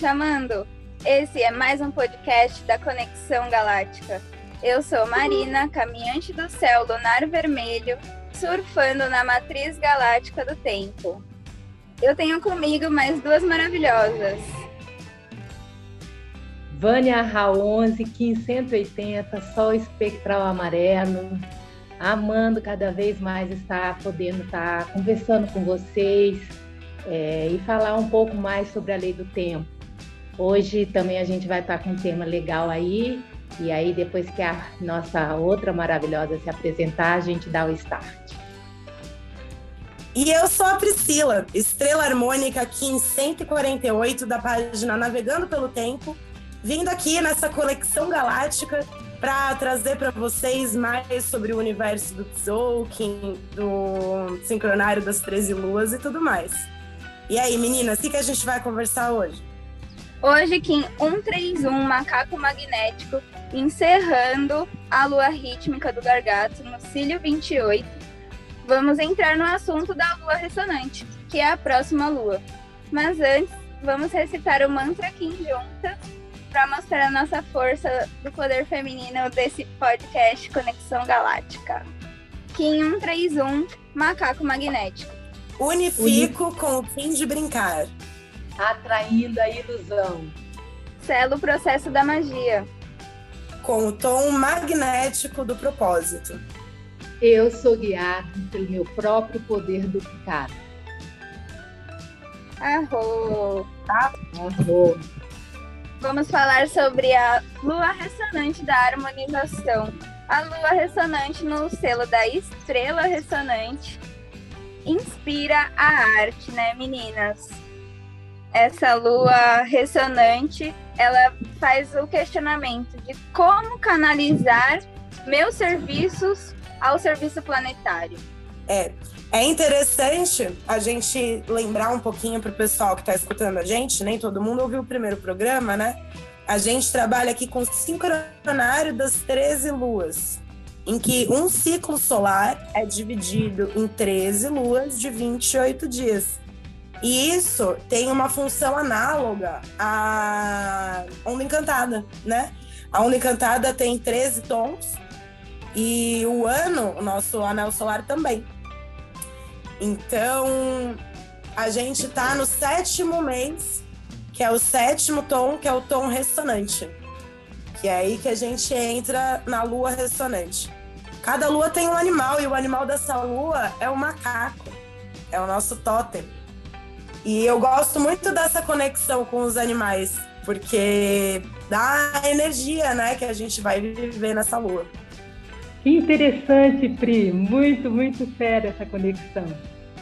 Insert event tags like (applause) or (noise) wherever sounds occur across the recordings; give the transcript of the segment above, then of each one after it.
chamando? Esse é mais um podcast da Conexão Galáctica. Eu sou Marina, caminhante do céu lunar vermelho, surfando na matriz galáctica do tempo. Eu tenho comigo mais duas maravilhosas. Vânia Ra11, 1580, Sol Espectral Amarelo, amando cada vez mais estar podendo estar conversando com vocês é, e falar um pouco mais sobre a lei do tempo. Hoje também a gente vai estar com um tema legal aí, e aí depois que a nossa outra maravilhosa se apresentar, a gente dá o start. E eu sou a Priscila, estrela harmônica aqui em 148 da página Navegando pelo Tempo, vindo aqui nessa conexão galáctica para trazer para vocês mais sobre o universo do Tzolk'in, do Sincronário das 13 Luas e tudo mais. E aí, meninas, o que, que a gente vai conversar hoje? Hoje, Kim 131, Macaco Magnético, encerrando a lua rítmica do Gargato no Cílio 28, vamos entrar no assunto da lua ressonante, que é a próxima lua. Mas antes, vamos recitar o mantra Kim juntas para mostrar a nossa força do poder feminino desse podcast Conexão Galáctica. Kim 131, Macaco Magnético. Unifico com o fim de brincar. Atraindo a ilusão. Selo o processo da magia. Com o tom magnético do propósito. Eu sou guiado pelo meu próprio poder duplicado. Arro! Arro! vamos falar sobre a lua ressonante da harmonização. A lua ressonante no selo da estrela ressonante inspira a arte, né, meninas? Essa lua ressonante, ela faz o questionamento de como canalizar meus serviços ao serviço planetário. É, é interessante a gente lembrar um pouquinho para o pessoal que está escutando a gente, nem todo mundo ouviu o primeiro programa, né? A gente trabalha aqui com o sincronário das 13 luas, em que um ciclo solar é dividido em 13 luas de 28 dias. E isso tem uma função análoga à onda encantada, né? A onda encantada tem 13 tons e o ano, o nosso anel solar também. Então, a gente está no sétimo mês, que é o sétimo tom, que é o tom ressonante. Que é aí que a gente entra na lua ressonante. Cada lua tem um animal, e o animal dessa lua é o macaco. É o nosso totem. E eu gosto muito dessa conexão com os animais, porque dá energia, né, que a gente vai viver nessa lua. Que interessante, Pri. Muito, muito fera essa conexão.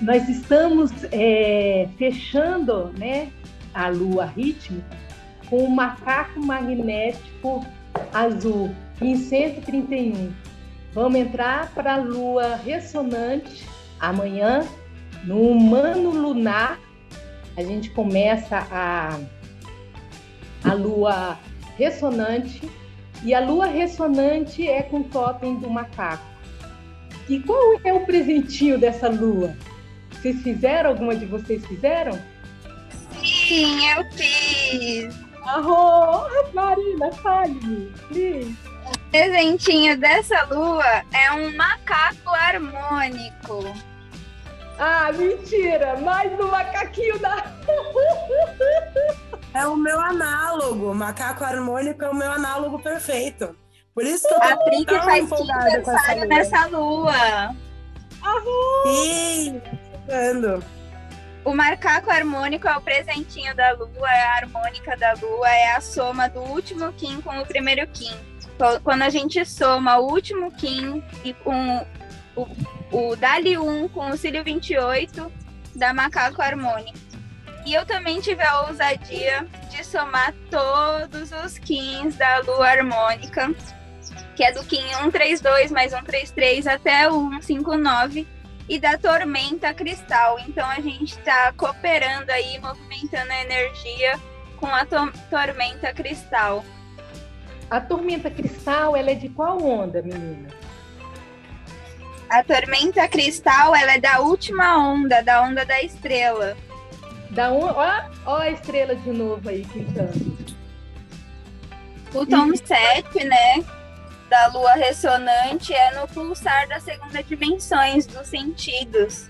Nós estamos é, fechando né, a lua rítmica com o macaco magnético azul em 131. Vamos entrar para a lua ressonante amanhã, no humano lunar. A gente começa a, a lua ressonante e a lua ressonante é com o totem do macaco. E qual é o presentinho dessa lua? Vocês fizeram? Alguma de vocês fizeram? Sim, eu fiz. Arro! Marina, fale-me, please. O presentinho dessa lua é um macaco harmônico. Ah, mentira! Mais um macaquinho da. É o meu análogo. Macaco harmônico é o meu análogo perfeito. Por isso que eu tô A tão faz empolgada com essa aniversário lua. nessa lua. Sim, chegando. O macaco harmônico é o presentinho da lua, é a harmônica da lua, é a soma do último Kim com o primeiro Kim. Quando a gente soma o último Kim e com o, o Dali 1 com o Cílio 28, dá macaco harmônico. E eu também tive a ousadia de somar todos os Kins da lua harmônica, que é do Kim 132 mais 133 até o 159 e da tormenta cristal. Então a gente está cooperando aí, movimentando a energia com a to- tormenta cristal. A tormenta cristal, ela é de qual onda, menina? A tormenta cristal, ela é da última onda, da onda da estrela. Da um, ó, ó a estrela de novo aí pintando. O tom 7, né? Da lua ressonante é no pulsar da segunda dimensões dos sentidos.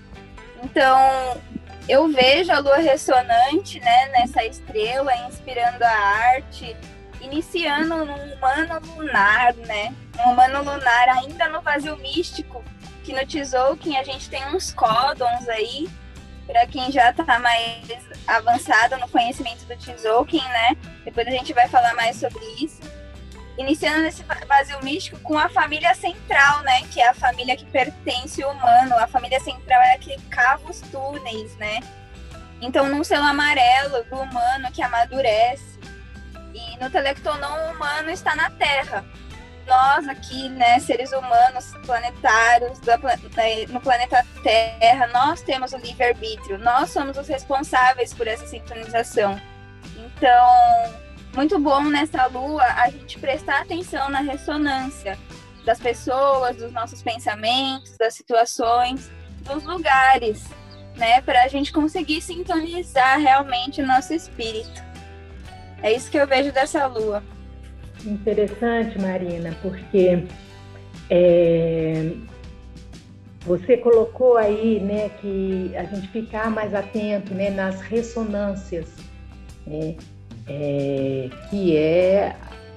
Então, eu vejo a lua ressonante, né, nessa estrela, inspirando a arte, iniciando um humano lunar, né? Um humano lunar ainda no vazio místico, que no Tzolk'in a gente tem uns códons aí, para quem já está mais avançado no conhecimento do Tzolk'in, né? Depois a gente vai falar mais sobre isso. Iniciando nesse vazio místico com a família central, né? Que é a família que pertence ao humano. A família central é a que cava os túneis, né? Então, num selo amarelo do humano que amadurece. E no Telectonon, o humano está na Terra nós aqui, né, seres humanos planetários da, no planeta Terra, nós temos o livre-arbítrio, nós somos os responsáveis por essa sintonização. Então, muito bom nessa lua a gente prestar atenção na ressonância das pessoas, dos nossos pensamentos, das situações, dos lugares, né, para a gente conseguir sintonizar realmente o nosso espírito. É isso que eu vejo dessa lua. Interessante, Marina, porque é, você colocou aí, né, que a gente ficar mais atento, né, nas ressonâncias, né, é, que é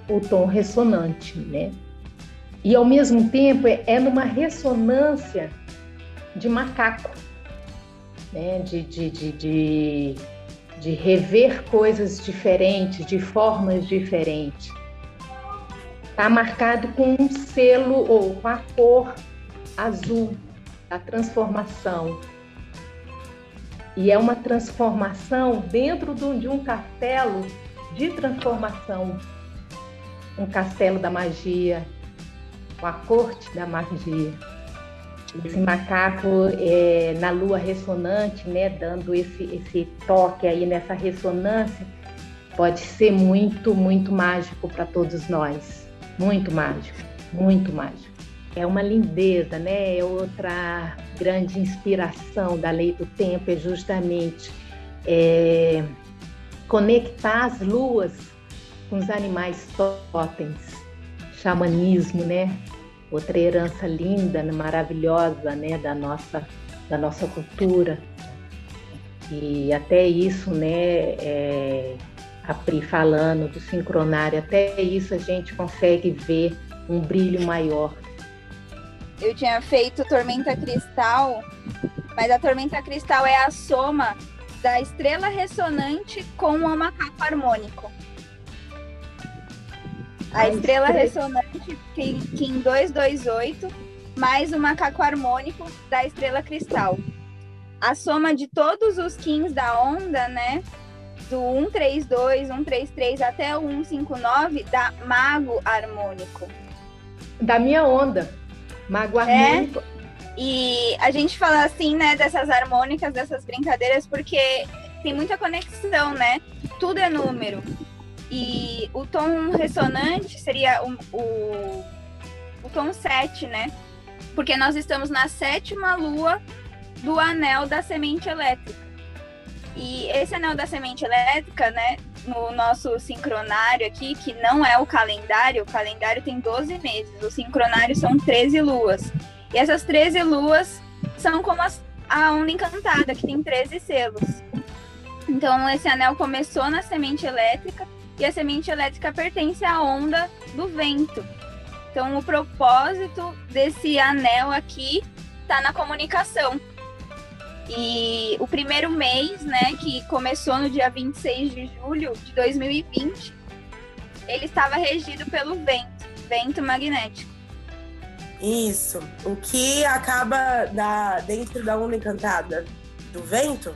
o tom ressonante, né, e ao mesmo tempo é, é numa ressonância de macaco, né, de, de, de, de, de rever coisas diferentes, de formas diferentes está marcado com um selo ou com a cor azul da transformação. E é uma transformação dentro de um castelo de transformação um castelo da magia, com a corte da magia. Esse macaco é, na lua ressonante, né, dando esse, esse toque aí nessa ressonância, pode ser muito, muito mágico para todos nós. Muito mágico, muito mágico. É uma lindeza, né? É outra grande inspiração da lei do tempo é justamente é, conectar as luas com os animais totens, xamanismo, né? Outra herança linda, maravilhosa, né? Da nossa, da nossa cultura. E até isso, né? É, a Pri falando do sincronário, até isso a gente consegue ver um brilho maior. Eu tinha feito Tormenta Cristal, mas a Tormenta Cristal é a soma da estrela ressonante com o macaco harmônico. A estrela ressonante tem Kim 228 mais o macaco harmônico da estrela cristal. A soma de todos os Kins da onda, né, do 132, 133 até o 159 dá mago harmônico. Da minha onda. Mago é. harmônico. É, e a gente fala assim, né, dessas harmônicas, dessas brincadeiras, porque tem muita conexão, né? Tudo é número. E o tom ressonante seria o, o, o tom 7, né? Porque nós estamos na sétima lua do anel da semente elétrica. E esse anel da semente elétrica, né, no nosso sincronário aqui, que não é o calendário, o calendário tem 12 meses, o sincronário são 13 luas. E essas 13 luas são como as, a onda encantada, que tem 13 selos. Então, esse anel começou na semente elétrica e a semente elétrica pertence à onda do vento. Então, o propósito desse anel aqui está na comunicação. E o primeiro mês, né, que começou no dia 26 de julho de 2020, ele estava regido pelo vento, vento magnético. Isso. O que acaba da, dentro da onda encantada do vento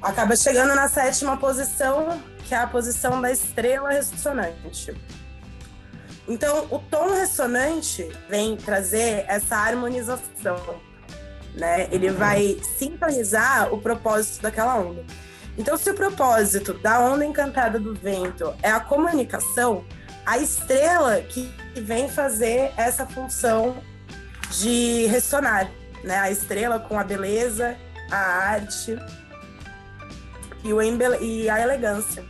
acaba chegando na sétima posição, que é a posição da estrela ressonante. Então, o tom ressonante vem trazer essa harmonização né? Ele vai sintonizar o propósito daquela onda. Então, se o propósito da onda encantada do vento é a comunicação, a estrela que vem fazer essa função de ressonar, né? A estrela com a beleza, a arte. e, o e a elegância.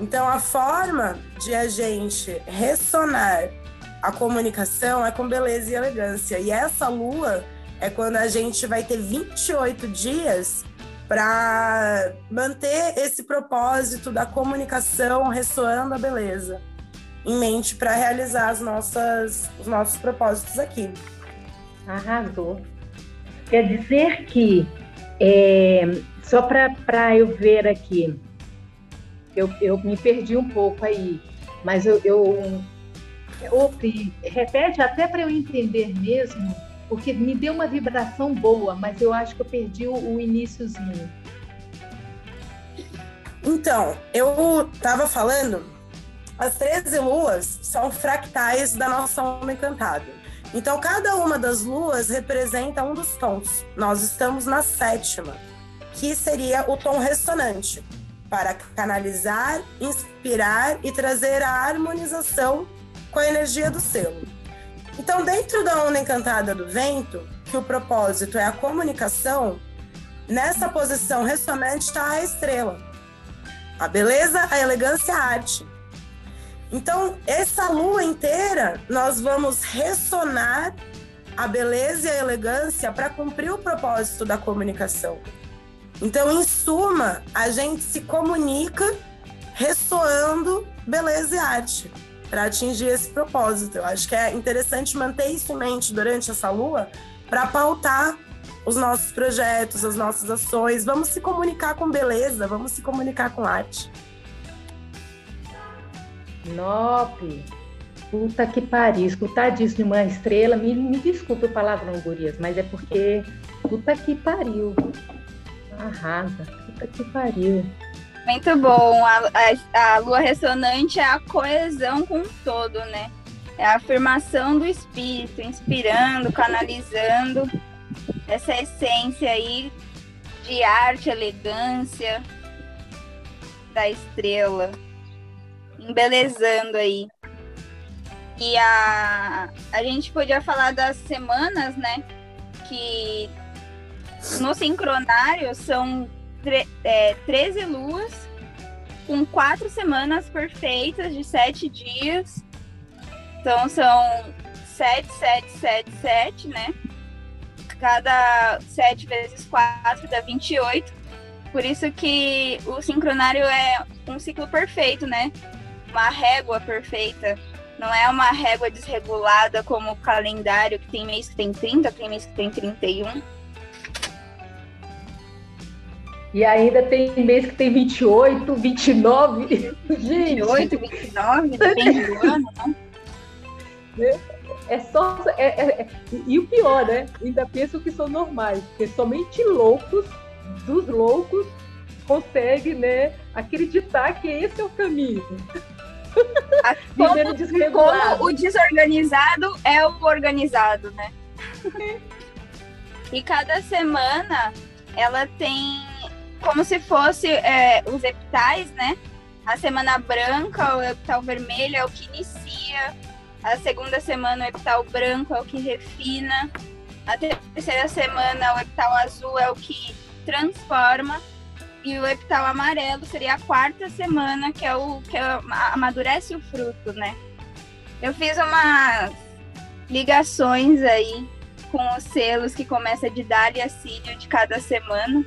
Então, a forma de a gente ressonar a comunicação é com beleza e elegância. E essa lua é quando a gente vai ter 28 dias para manter esse propósito da comunicação ressoando a beleza em mente para realizar as nossas, os nossos propósitos aqui. Arrasou. Quer dizer que, é, só para eu ver aqui, eu, eu me perdi um pouco aí, mas eu, eu, eu repete até para eu entender mesmo, porque me deu uma vibração boa, mas eu acho que eu perdi o, o iníciozinho. Então, eu estava falando, as 13 luas são fractais da nossa alma encantada. Então, cada uma das luas representa um dos tons. Nós estamos na sétima, que seria o tom ressonante, para canalizar, inspirar e trazer a harmonização com a energia do selo. Então, dentro da onda encantada do vento, que o propósito é a comunicação, nessa posição ressonante está a estrela. A beleza, a elegância, a arte. Então, essa lua inteira, nós vamos ressonar a beleza e a elegância para cumprir o propósito da comunicação. Então, em suma, a gente se comunica ressoando beleza e arte para atingir esse propósito. Eu acho que é interessante manter isso em mente durante essa lua para pautar os nossos projetos, as nossas ações. Vamos se comunicar com beleza, vamos se comunicar com arte. Nope. Puta que pariu. Escutar disso de uma estrela, me, me desculpe o palavrão, gurias, mas é porque puta que pariu. Arrasa. Puta que pariu. Muito bom. A, a, a lua ressonante é a coesão com o todo, né? É a afirmação do espírito, inspirando, canalizando essa essência aí de arte, elegância da estrela embelezando aí. E a, a gente podia falar das semanas, né? Que no sincronário são é, 13 luas com quatro semanas perfeitas de sete dias. Então são 7, 7, 7, 7, né? Cada 7 vezes 4 dá 28. Por isso que o sincronário é um ciclo perfeito, né? uma régua perfeita. Não é uma régua desregulada como o calendário, que tem mês que tem 30, tem mês que tem 31. E ainda tem mês que tem 28, 29. (laughs) Gente. 28, 29, depende do ano, né? É só. É, é, é, e o pior, né? Ainda pensam que são normais, porque somente loucos, dos loucos, conseguem né, acreditar que esse é o caminho. Como, (laughs) como o desorganizado é o organizado, né? (laughs) e cada semana ela tem como se fosse é, os epitais, né? A semana branca, o epital vermelho é o que inicia. A segunda semana, o epital branco é o que refina. A terceira semana, o epital azul é o que transforma. E o epital amarelo seria a quarta semana, que é o que amadurece o fruto, né? Eu fiz umas ligações aí com os selos que começa de Dália Cílio de cada semana.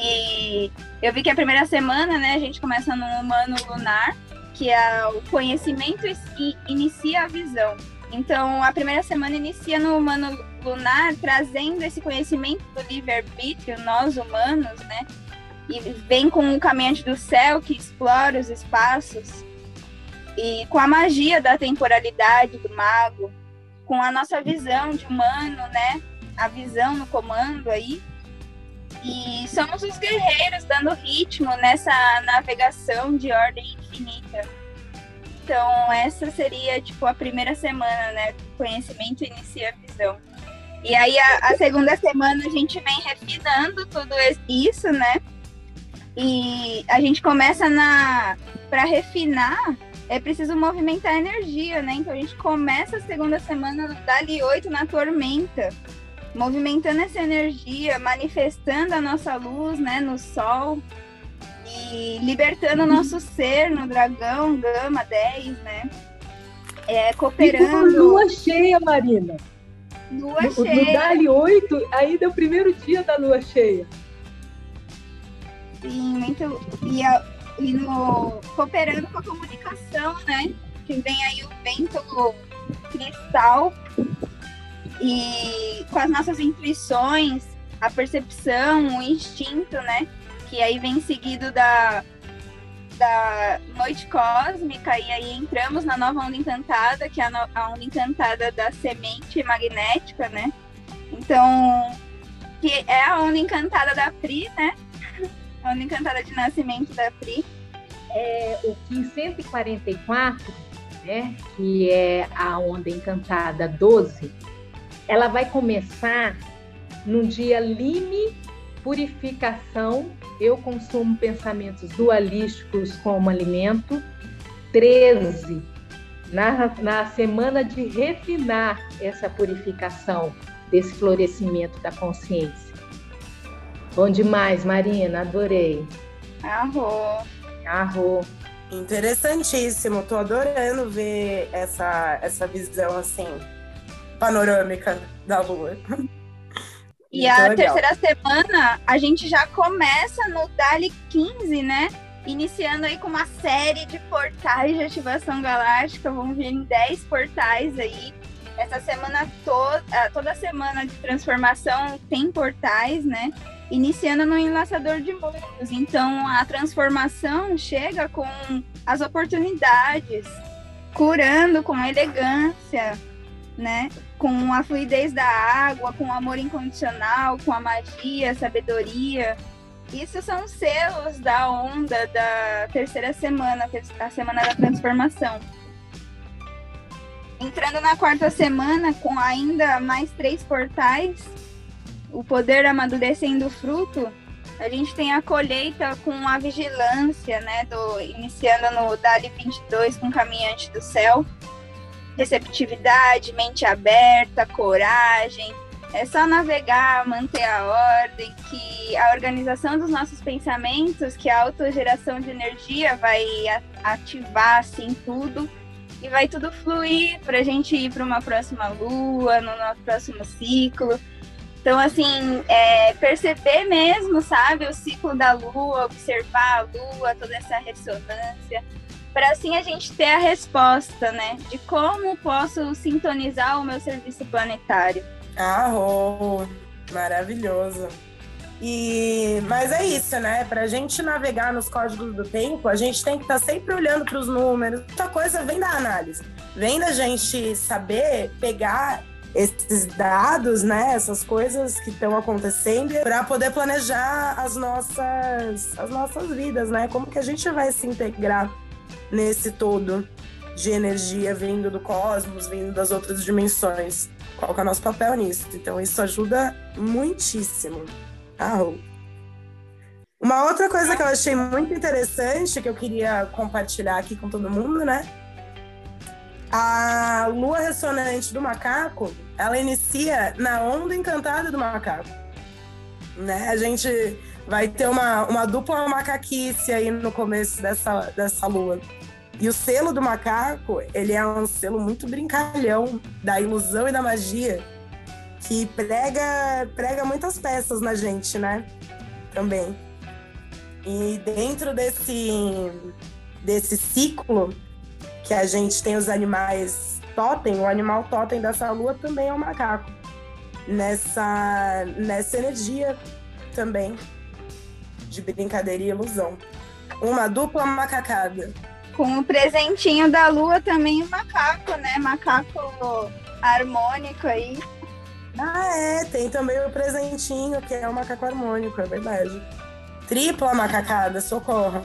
E eu vi que a primeira semana, né, a gente começa no humano lunar, que é o conhecimento e inicia a visão. Então, a primeira semana inicia no humano lunar, trazendo esse conhecimento do livre-arbítrio, nós humanos, né? e vem com o caminhante do céu que explora os espaços e com a magia da temporalidade do mago, com a nossa visão de humano, né? A visão no comando aí. E somos os guerreiros dando ritmo nessa navegação de ordem infinita. Então, essa seria, tipo, a primeira semana, né? Conhecimento inicia a visão. E aí, a, a segunda semana, a gente vem refinando tudo isso, né? E a gente começa na para refinar, é preciso movimentar a energia, né? Então a gente começa a segunda semana dali 8 na tormenta, movimentando essa energia, manifestando a nossa luz, né, no sol. e libertando o nosso ser no dragão Gama 10, né? É, cooperando. E com lua cheia, Marina. Lua no, cheia. No Dali 8, ainda é o primeiro dia da lua cheia. Sim, muito. E, e no, cooperando com a comunicação, né? Que vem aí o vento cristal e com as nossas intuições, a percepção, o instinto, né? Que aí vem seguido da, da noite cósmica, e aí entramos na nova onda encantada, que é a, no, a onda encantada da semente magnética, né? Então, que é a onda encantada da Pri, né? (laughs) A onda encantada de nascimento da Pri. É, o Kim 144, né, que é a onda encantada 12, ela vai começar no dia Lime Purificação. Eu consumo pensamentos dualísticos como alimento. 13, na, na semana de refinar essa purificação, desse florescimento da consciência. Bom demais, Marina, adorei. Arro. Arro. Interessantíssimo, tô adorando ver essa, essa visão assim, panorâmica da Lua. (laughs) E Muito a legal. terceira semana, a gente já começa no Dali 15, né? Iniciando aí com uma série de portais de ativação galáctica. Vamos vir em 10 portais aí. Essa semana toda, toda semana de transformação tem portais, né? Iniciando no enlaçador de mundos. Então a transformação chega com as oportunidades, curando com elegância, né? Com a fluidez da água, com o amor incondicional, com a magia, a sabedoria. Isso são selos da onda da terceira semana, a semana da transformação. Entrando na quarta semana, com ainda mais três portais, o poder amadurecendo o fruto, a gente tem a colheita com a vigilância, né? Do, iniciando no Dali 22 com Caminhante do Céu receptividade, mente aberta, coragem. É só navegar, manter a ordem, que a organização dos nossos pensamentos, que a autogeração de energia vai ativar assim tudo e vai tudo fluir para a gente ir para uma próxima lua, no nosso próximo ciclo. Então, assim, é, perceber mesmo, sabe, o ciclo da lua, observar a lua, toda essa ressonância, para assim a gente ter a resposta, né, de como posso sintonizar o meu serviço planetário. Ah, oh, maravilhoso. E, mas é isso, né? Para a gente navegar nos códigos do tempo, a gente tem que estar tá sempre olhando para os números. Muita coisa vem da análise, vem da gente saber pegar esses dados, né? Essas coisas que estão acontecendo para poder planejar as nossas, as nossas vidas, né? Como que a gente vai se integrar nesse todo de energia vindo do cosmos, vindo das outras dimensões. Qual é o nosso papel nisso? Então, isso ajuda muitíssimo. Ah, uma outra coisa que eu achei muito interessante, que eu queria compartilhar aqui com todo mundo, né? A lua ressonante do macaco, ela inicia na onda encantada do macaco. Né? A gente vai ter uma, uma dupla macaquice aí no começo dessa, dessa lua. E o selo do macaco, ele é um selo muito brincalhão da ilusão e da magia, que prega, prega muitas peças na gente, né? Também. E dentro desse, desse ciclo que a gente tem os animais totem, o animal totem dessa lua também é o macaco. Nessa, nessa energia também de brincadeira e ilusão. Uma dupla macacada com o presentinho da lua também o macaco, né? Macaco harmônico aí. Ah, é, tem também o presentinho, que é o macaco harmônico, é verdade. Tripla macacada, socorro.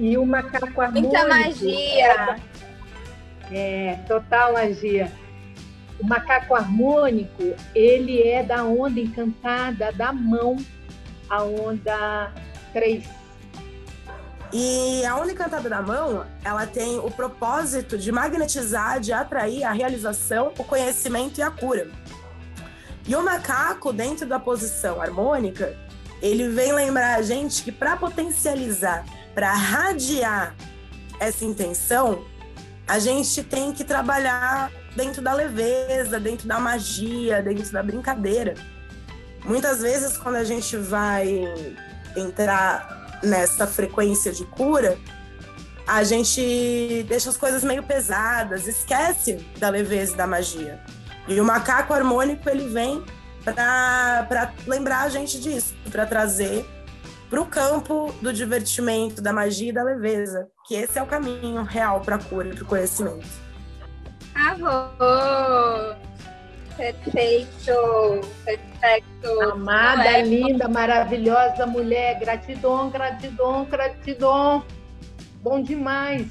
E o macaco harmônico. Muita magia. É, total magia. O macaco harmônico, ele é da onda encantada da mão, a onda 3 e a Onda Encantada da Mão, ela tem o propósito de magnetizar, de atrair a realização, o conhecimento e a cura. E o macaco, dentro da posição harmônica, ele vem lembrar a gente que para potencializar, para radiar essa intenção, a gente tem que trabalhar dentro da leveza, dentro da magia, dentro da brincadeira. Muitas vezes, quando a gente vai entrar nessa frequência de cura, a gente deixa as coisas meio pesadas, esquece da leveza e da magia. E o macaco harmônico ele vem para lembrar a gente disso, para trazer para o campo do divertimento, da magia e da leveza, que esse é o caminho real para a cura e para o conhecimento. Arro! Perfeito, perfeito. Amada, é... linda, maravilhosa mulher, gratidão, gratidão, gratidão. Bom demais.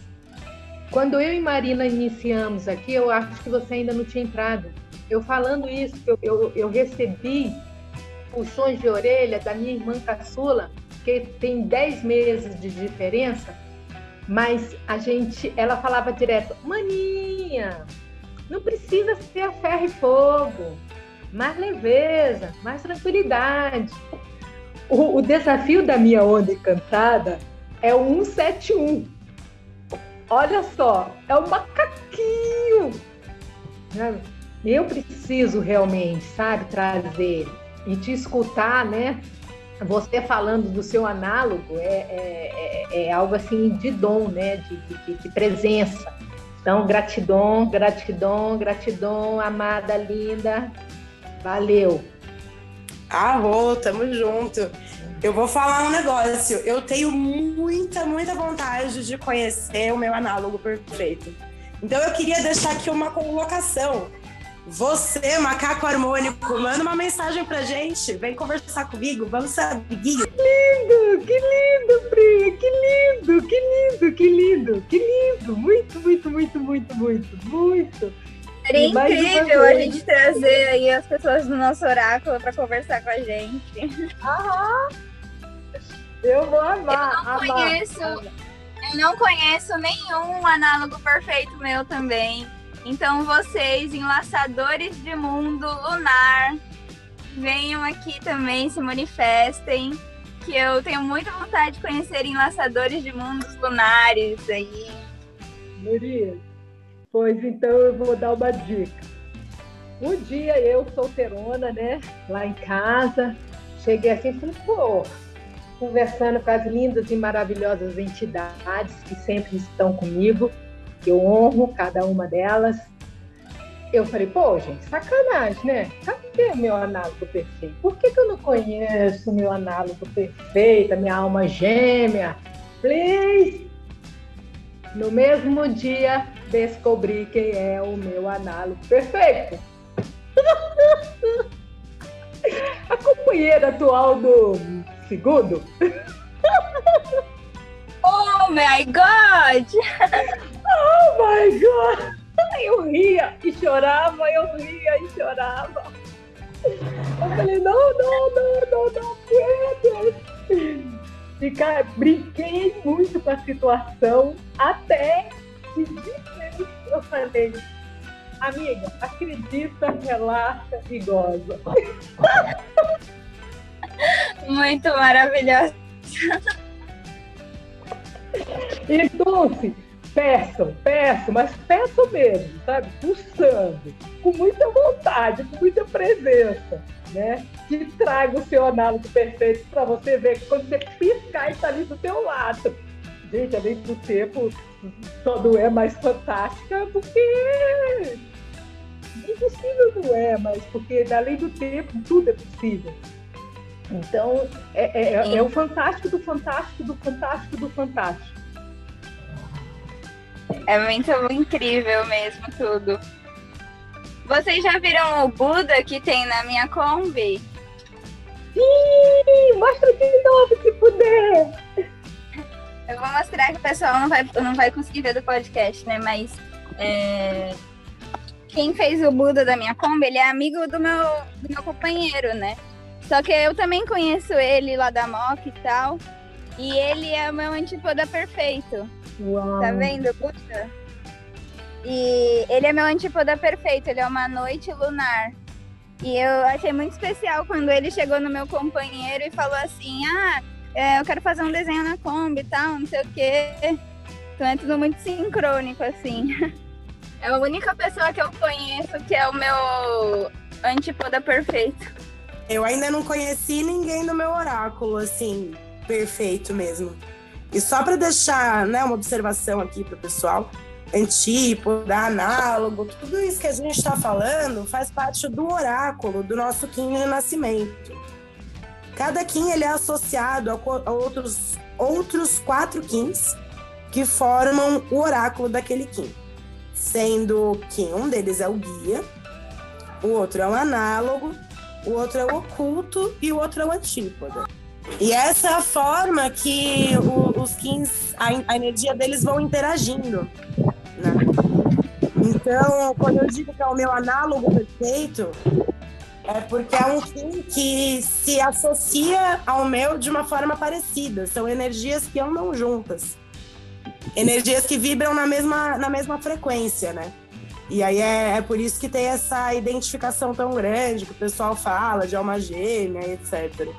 Quando eu e Marina iniciamos aqui, eu acho que você ainda não tinha entrado. Eu falando isso, eu, eu, eu recebi puxões de orelha da minha irmã caçula, que tem 10 meses de diferença, mas a gente, ela falava direto, maninha, não precisa ser a ferro e fogo, mais leveza, mais tranquilidade. O, o desafio da minha onda encantada é o 171. Olha só, é o macaquinho. Eu preciso realmente, sabe, trazer e te escutar, né? Você falando do seu análogo é, é, é, é algo assim de dom, né? De, de, de presença. Então, gratidão, gratidão, gratidão, amada, linda. Valeu. Arro, tamo junto. Eu vou falar um negócio. Eu tenho muita, muita vontade de conhecer o meu análogo perfeito. Então eu queria deixar aqui uma colocação. Você, macaco harmônico, manda uma mensagem pra gente. Vem conversar comigo. Vamos ser amiguinhos. Que lindo, que lindo, Pri. Que lindo, que lindo, que lindo, que lindo. Muito, muito, muito, muito, muito, muito. Seria incrível a gente trazer aí as pessoas do nosso oráculo para conversar com a gente. Aham. Eu vou amar. Eu não amar, conheço. amar. Eu não conheço nenhum análogo perfeito meu também. Então vocês, enlaçadores de mundo lunar, venham aqui também, se manifestem. Que eu tenho muita vontade de conhecer enlaçadores de mundos lunares aí. Murias, pois então eu vou dar uma dica. Um dia eu, solteirona, né, lá em casa, cheguei assim e falei, pô, conversando com as lindas e maravilhosas entidades que sempre estão comigo eu honro cada uma delas. Eu falei, pô, gente, sacanagem, né? Cadê meu análogo perfeito? Por que, que eu não conheço meu análogo perfeito, a minha alma gêmea? Please! No mesmo dia, descobri quem é o meu análogo perfeito. (laughs) a companheira atual do segundo. Oh my God! (laughs) Oh my God! (laughs) Eu ria e chorava, eu ria e chorava. Eu falei, não, não, não, não, não. E, cara, brinquei muito com a situação até que eu falei, amiga, acredita, relaxa e goza. (laughs) Muito maravilhosa. E Dulce, peçam, peçam, mas peçam mesmo, sabe? Pulsando, com muita vontade, com muita presença, né? Que traga o seu análogo perfeito para você ver que quando você piscar, está ali do seu lado. Gente, além do tempo, só não é mais fantástica porque impossível não é, mas porque além do tempo, tudo é possível. Então, é, é, é, o fantástico do fantástico do fantástico do fantástico. É muito incrível mesmo tudo. Vocês já viram o Buda que tem na minha Kombi? Sim! Mostra de novo se puder! Eu vou mostrar que o pessoal não vai, não vai conseguir ver do podcast, né? Mas é... quem fez o Buda da minha Kombi, ele é amigo do meu, do meu companheiro, né? Só que eu também conheço ele lá da MOC e tal. E ele é o meu antípoda perfeito. Uau. Tá vendo, Buda? E ele é meu antípoda perfeito, ele é uma noite lunar. E eu achei muito especial quando ele chegou no meu companheiro e falou assim: Ah, é, eu quero fazer um desenho na Kombi e tal, não sei o quê. Então é tudo muito sincrônico, assim. (laughs) É a única pessoa que eu conheço que é o meu antipoda perfeito. Eu ainda não conheci ninguém do meu oráculo, assim, perfeito mesmo. E só para deixar né, uma observação aqui para o pessoal, antípoda, análogo, tudo isso que a gente está falando faz parte do oráculo do nosso Kim de nascimento. Cada Kim ele é associado a outros, outros quatro Kins que formam o oráculo daquele Kim sendo que um deles é o guia, o outro é o análogo, o outro é o oculto e o outro é o antípoda. E essa é a forma que o, os kins, a, a, energia deles vão interagindo. Né? Então, quando eu digo que é o meu análogo perfeito, é porque é um Kim que se associa ao meu de uma forma parecida. São energias que andam juntas energias que vibram na mesma, na mesma frequência, né? E aí é, é por isso que tem essa identificação tão grande que o pessoal fala de alma gêmea, etc.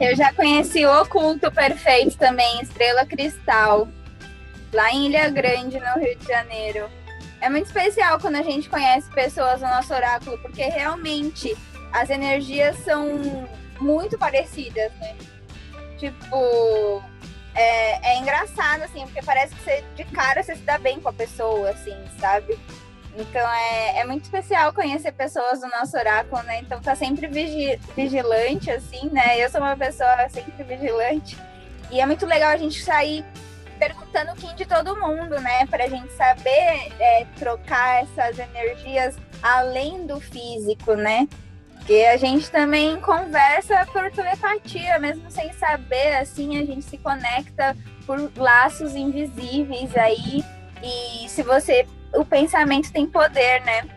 Eu já conheci o Oculto Perfeito também, Estrela Cristal, lá em Ilha Grande, no Rio de Janeiro. É muito especial quando a gente conhece pessoas no nosso oráculo, porque realmente as energias são muito parecidas, né? Tipo, é, é engraçado, assim, porque parece que você, de cara você se dá bem com a pessoa, assim, sabe? Então é, é muito especial conhecer pessoas do nosso oráculo, né? Então tá sempre vigi vigilante, assim, né? Eu sou uma pessoa sempre vigilante. E é muito legal a gente sair perguntando o Kim de todo mundo, né? Pra gente saber é, trocar essas energias além do físico, né? Porque a gente também conversa por telepatia, mesmo sem saber, assim, a gente se conecta por laços invisíveis aí. E se você. O pensamento tem poder, né?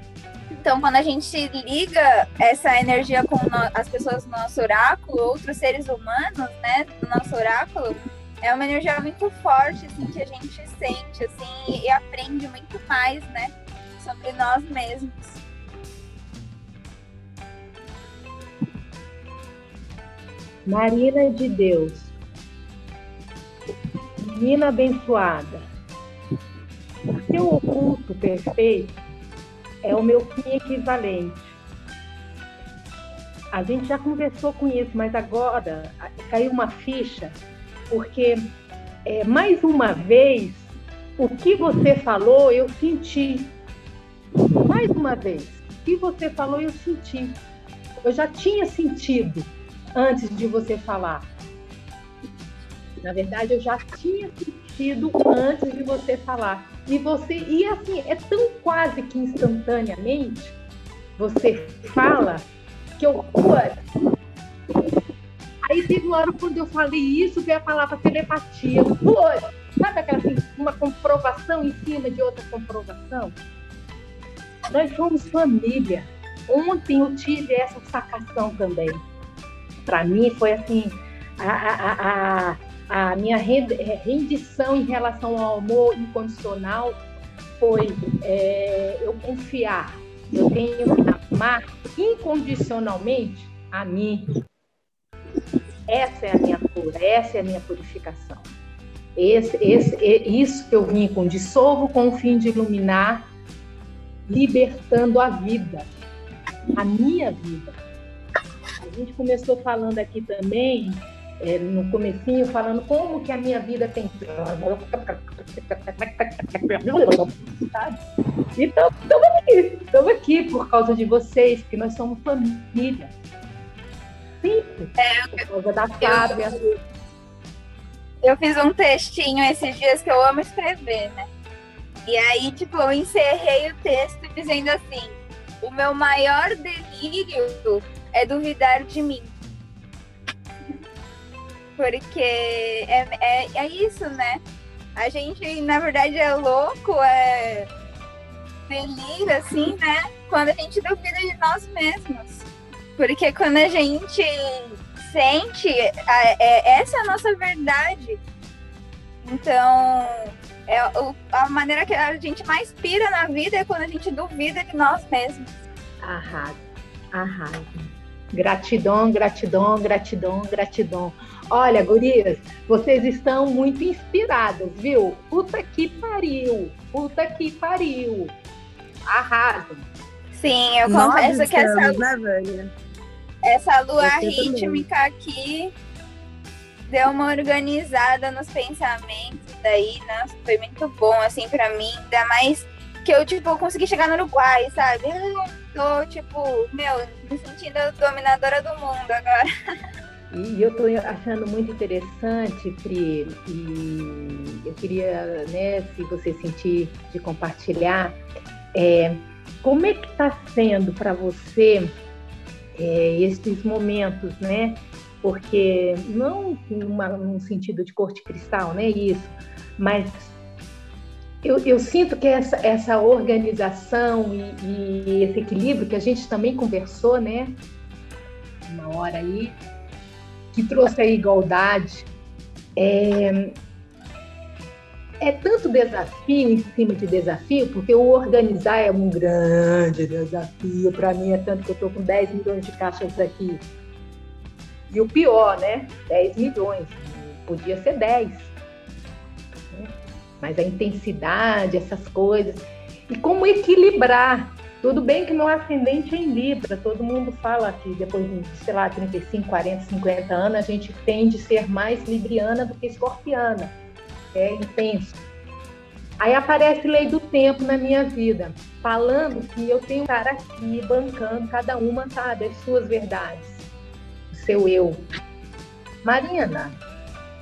Então, quando a gente liga essa energia com as pessoas do nosso oráculo, outros seres humanos, né, do nosso oráculo, é uma energia muito forte, assim, que a gente sente, assim, e aprende muito mais, né, sobre nós mesmos. Marina de Deus, menina abençoada, o seu oculto perfeito é o meu fim equivalente. A gente já conversou com isso, mas agora caiu uma ficha, porque é, mais uma vez o que você falou eu senti. Mais uma vez, o que você falou eu senti. Eu já tinha sentido antes de você falar. Na verdade, eu já tinha sentido antes de você falar. E você, e assim, é tão quase que instantaneamente você fala que eu. Aí teve uma hora quando eu falei isso, veio a palavra telepatia. Foi! Sabe aquela assim, uma comprovação em cima de outra comprovação? Nós somos família. Ontem eu tive essa sacação também para mim foi assim a, a, a, a, minha rendição em relação ao amor incondicional foi é, eu confiar, eu tenho que amar incondicionalmente a mim. Essa é a minha cura, essa é a minha purificação. Esse, esse, isso que eu vim com dissolvo com o fim de iluminar, libertando a vida, a minha vida a gente começou falando aqui também, é, no comecinho, falando como que a minha vida tem... Então, estamos aqui, estamos aqui por causa de vocês, porque nós somos família. Sempre. É, por causa da Fábia. Eu, eu fiz um textinho esses dias que eu amo escrever, né? E aí, tipo, eu encerrei o texto dizendo assim: o meu maior delírio é duvidar de mim. Porque é, é, é isso, né? A gente, na verdade, é louco, é feliz, assim, né? Quando a gente duvida de nós mesmos. Porque quando a gente sente, é, essa é a nossa verdade. Então, É o, a maneira que a gente mais pira na vida é quando a gente duvida de nós mesmos. Arrasa, arrasa. Gratidão, gratidão, gratidão, gratidão. Olha, gurias, vocês estão muito inspiradas, viu? Puta que pariu, puta que pariu. Arrasam. Sim, eu Nós confesso que essa, né, essa lua rítmica também. aqui deu uma organizada nos pensamentos daí, né? Foi muito bom, assim, pra mim. Ainda mais que eu, tipo, consegui chegar no Uruguai, sabe? Eu tô, tipo, meu, me sentindo dominadora do mundo agora. (laughs) E eu estou achando muito interessante, Pri, e eu queria, né, se você sentir de compartilhar, é, como é que está sendo para você é, momentos, né? Porque não numa, num sentido de corte cristal, né? Isso, mas eu, eu, sinto que essa, essa organização e, e, esse equilíbrio que a gente também conversou, né? Uma hora aí, que trouxe a igualdade, é, é tanto desafio em cima de desafio, porque o organizar é um grande desafio. Para mim, é tanto que eu estou com 10 milhões de caixas aqui. E o pior, né? 10 milhões. Podia ser 10. Mas a intensidade, essas coisas. E como equilibrar tudo bem que meu ascendente é em Libra, todo mundo fala que depois de, sei lá, 35, 40, 50 anos, a gente tende a ser mais libriana do que escorpiana. É intenso. Aí aparece lei do tempo na minha vida, falando que eu tenho um cara aqui bancando cada uma, sabe, as suas verdades, o seu eu. Marina,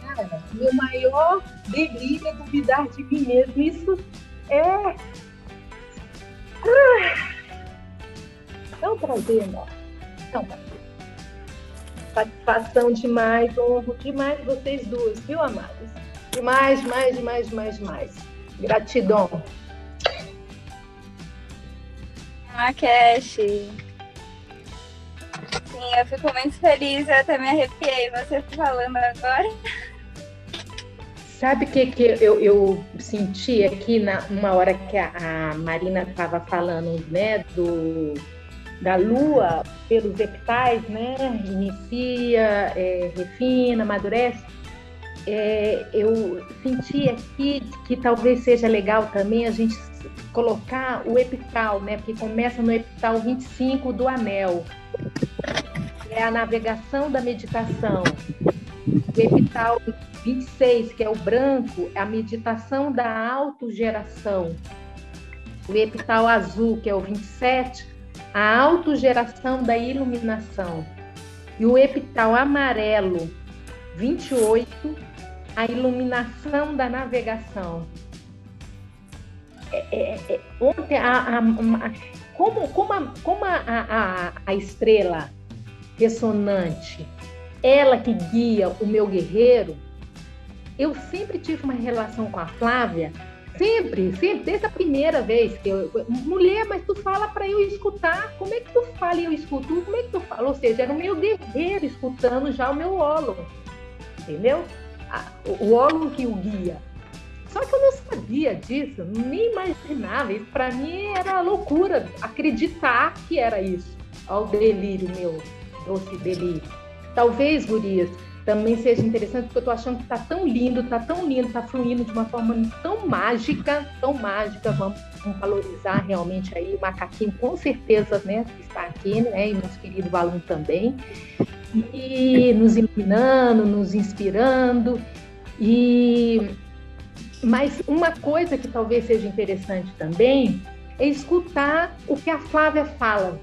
cara, meu maior delírio é duvidar de mim mesmo. Isso é é um prazer enorme. Então, satisfação demais, honro demais vocês duas, viu, amadas? Demais, demais, demais, demais, demais. Gratidão. Ah, Cash. Sim, eu fico muito feliz, eu até me arrepiei você falando agora. Sabe o que, que eu, eu senti aqui na uma hora que a, a Marina estava falando, né, do, da lua pelos epitais, né, inicia, é, refina, amadurece. É, eu senti aqui que talvez seja legal também a gente colocar o epital, né, porque começa no epital 25 do anel. É a navegação da meditação. O epital 26, que é o branco, é a meditação da autogeração. O epital azul, que é o 27, a autogeração da iluminação. E o epital amarelo, 28, a iluminação da navegação. É, é, é, ontem, a, a, a, como, como, a, como a estrela ressonante, ela que guia o meu guerreiro, eu sempre tive uma relação com a Flávia, sempre, sempre, desde a primeira vez que eu. Mulher, mas tu fala para eu escutar, como é que tu fala e eu escuto? Como é que tu fala? Ou seja, era o meu guerreiro escutando já o meu olo, entendeu? O olo que o guia. Só que eu não sabia disso, nem imaginava. Isso para mim era loucura acreditar que era isso. Olha o delírio meu, doce delírio. Talvez, gurias, também seja interessante, porque eu estou achando que está tão lindo, está tão lindo, está fluindo de uma forma tão mágica, tão mágica. Vamos, vamos, valorizar realmente aí o macaquinho, com certeza, né, que está aqui, né, e nosso querido aluno também, e nos iluminando, nos inspirando. E mas uma coisa que talvez seja interessante também é escutar o que a Flávia fala,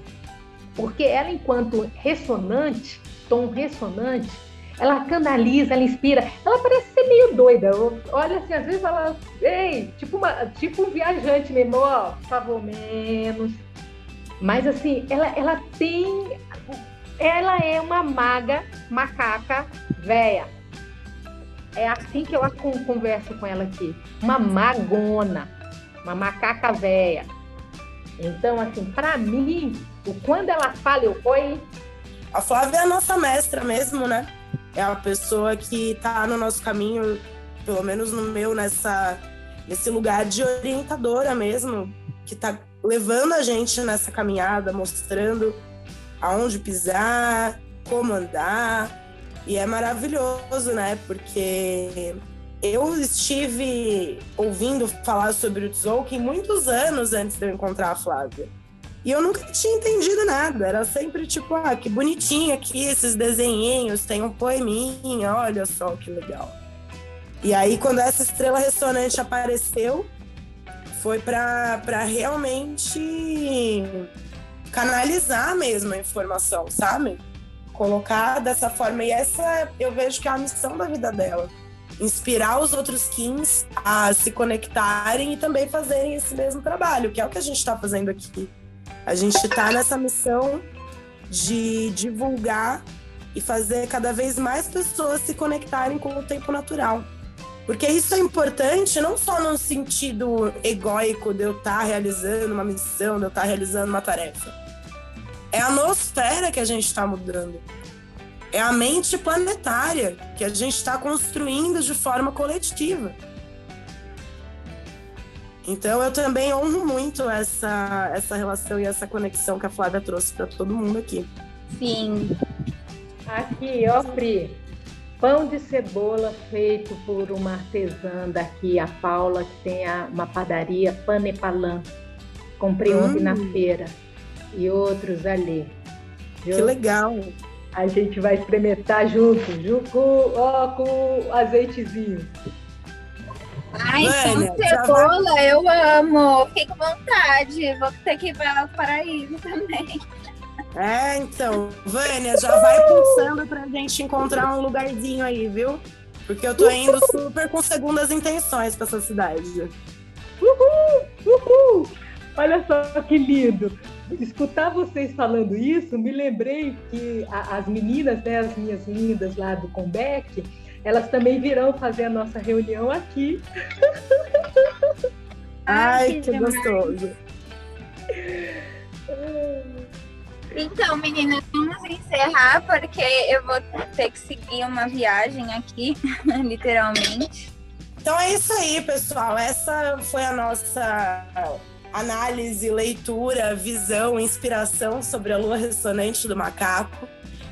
porque ela, enquanto ressonante, tom ressonante, ela canaliza, ela inspira. Ela parece ser meio doida. Olha assim, às vezes ela. Ei, tipo, uma, tipo um viajante mesmo, ó, por favor, menos. Mas assim, ela, ela tem. Ela é uma maga, macaca, véia. É assim que eu converso com ela aqui. Uma magona, uma macaca véia. Então, assim, para mim, quando ela fala, eu oi. A Flávia é a nossa mestra mesmo, né? É a pessoa que está no nosso caminho, pelo menos no meu, nessa nesse lugar de orientadora mesmo, que está levando a gente nessa caminhada, mostrando aonde pisar, como andar. E é maravilhoso, né? Porque eu estive ouvindo falar sobre o Tzolk'in muitos anos antes de eu encontrar a Flávia. E eu nunca tinha entendido nada. Era sempre tipo, ah, que bonitinho aqui esses desenhinhos, tem um poeminha, olha só que legal. E aí, quando essa estrela ressonante apareceu, foi para realmente canalizar mesmo a informação, sabe? Colocar dessa forma. E essa eu vejo que é a missão da vida dela. Inspirar os outros Kings a se conectarem e também fazerem esse mesmo trabalho, que é o que a gente está fazendo aqui. A gente está nessa missão de divulgar e fazer cada vez mais pessoas se conectarem com o tempo natural. Porque isso é importante não só no sentido egóico de eu estar tá realizando uma missão, de eu estar tá realizando uma tarefa. É a nosfera que a gente está mudando. É a mente planetária que a gente está construindo de forma coletiva. Então eu também honro muito essa, essa relação e essa conexão que a Flávia trouxe para todo mundo aqui. Sim. Aqui, ó, Pri, pão de cebola feito por uma artesã daqui, a Paula, que tem a, uma padaria Panepalan. Comprei hum. ontem na feira. E outros ali. Viu? Que legal! A gente vai experimentar junto, junto com, ó, com azeitezinho. Ai, Vânia, pão de cebola, vai... eu amo. Fiquei com vontade. Vou ter que ir para o paraíso (laughs) também. É, então, Vânia, já vai pulsando pra gente encontrar um lugarzinho aí, viu? Porque eu tô indo super com segundas intenções pra essa cidade. Uhul! Uhul! Olha só que lindo! Escutar vocês falando isso, me lembrei que as meninas, né, as minhas lindas lá do Comeback, elas também virão fazer a nossa reunião aqui. (laughs) Ai, que, que gostoso! Então, meninas, vamos encerrar porque eu vou ter que seguir uma viagem aqui, (laughs) literalmente. Então é isso aí, pessoal. Essa foi a nossa análise, leitura, visão, inspiração sobre a lua ressonante do macaco.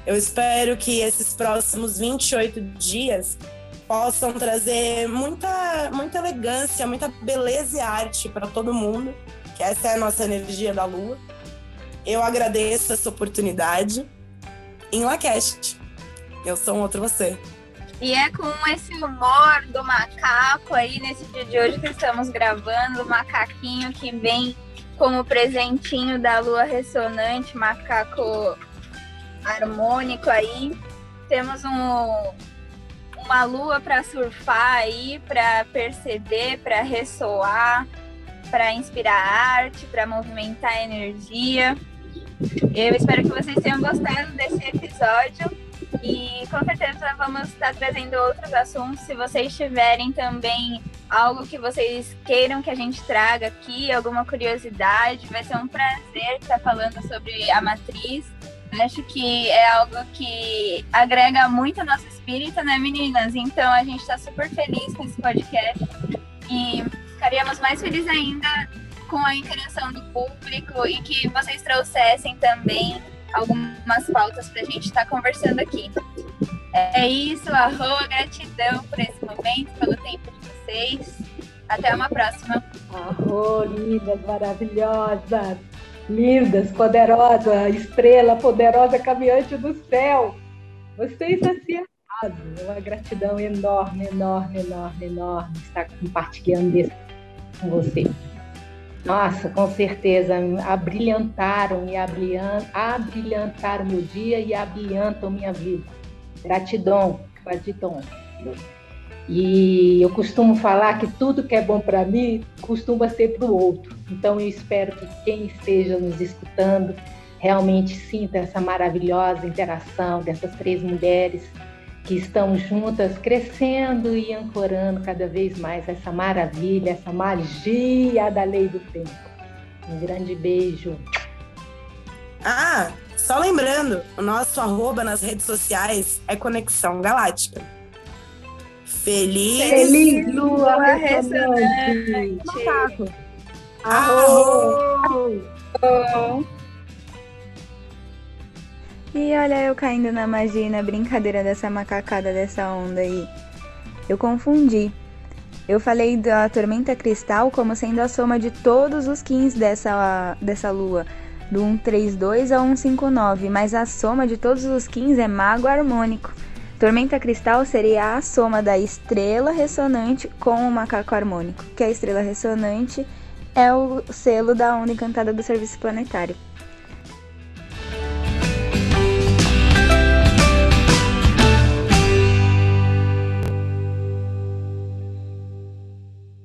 Eu espero que esses próximos 28 dias possam trazer muita, muita elegância, muita beleza e arte para todo mundo, que essa é a nossa energia da lua. Eu agradeço essa oportunidade em Lacast. Eu sou um outro você. E é com esse humor do macaco aí, nesse dia de hoje que estamos gravando, o macaquinho que vem como presentinho da lua ressonante, macaco harmônico aí. Temos um, uma lua para surfar aí, para perceber, para ressoar, para inspirar arte, para movimentar energia. Eu espero que vocês tenham gostado desse episódio e com certeza vamos estar trazendo outros assuntos. Se vocês tiverem também algo que vocês queiram que a gente traga aqui, alguma curiosidade, vai ser um prazer estar falando sobre a matriz. Acho que é algo que agrega muito a nosso espírito, né, meninas? Então a gente está super feliz com esse podcast e ficaríamos mais felizes ainda com a interação do público e que vocês trouxessem também algumas pautas para a gente estar tá conversando aqui. É isso, arroba, gratidão por esse momento, pelo tempo de vocês. Até uma próxima. Arro, lindas, maravilhosas, lindas, poderosa, estrela poderosa caminhante do céu. Vocês assim arrasam. Uma gratidão enorme, enorme, enorme, enorme estar compartilhando isso com vocês. Nossa, com certeza, abrilhantaram e abrilhantaram meu dia e abrilhantam minha vida. Gratidão, gratidão. E eu costumo falar que tudo que é bom para mim costuma ser para o outro. Então eu espero que quem esteja nos escutando realmente sinta essa maravilhosa interação dessas três mulheres que estão juntas crescendo e ancorando cada vez mais essa maravilha, essa magia da lei do tempo. Um grande beijo. Ah, só lembrando, o nosso arroba nas redes sociais é Conexão Galáctica. Feliz, Feliz lua lua ressonante. Macaco. Arro! E olha eu caindo na magia e na brincadeira dessa macacada dessa onda aí. Eu confundi. Eu falei da tormenta cristal como sendo a soma de todos os 15 dessa, dessa lua, do 132 ao 159, mas a soma de todos os 15 é mago harmônico. Tormenta cristal seria a soma da estrela ressonante com o macaco harmônico, que a estrela ressonante é o selo da onda encantada do serviço planetário.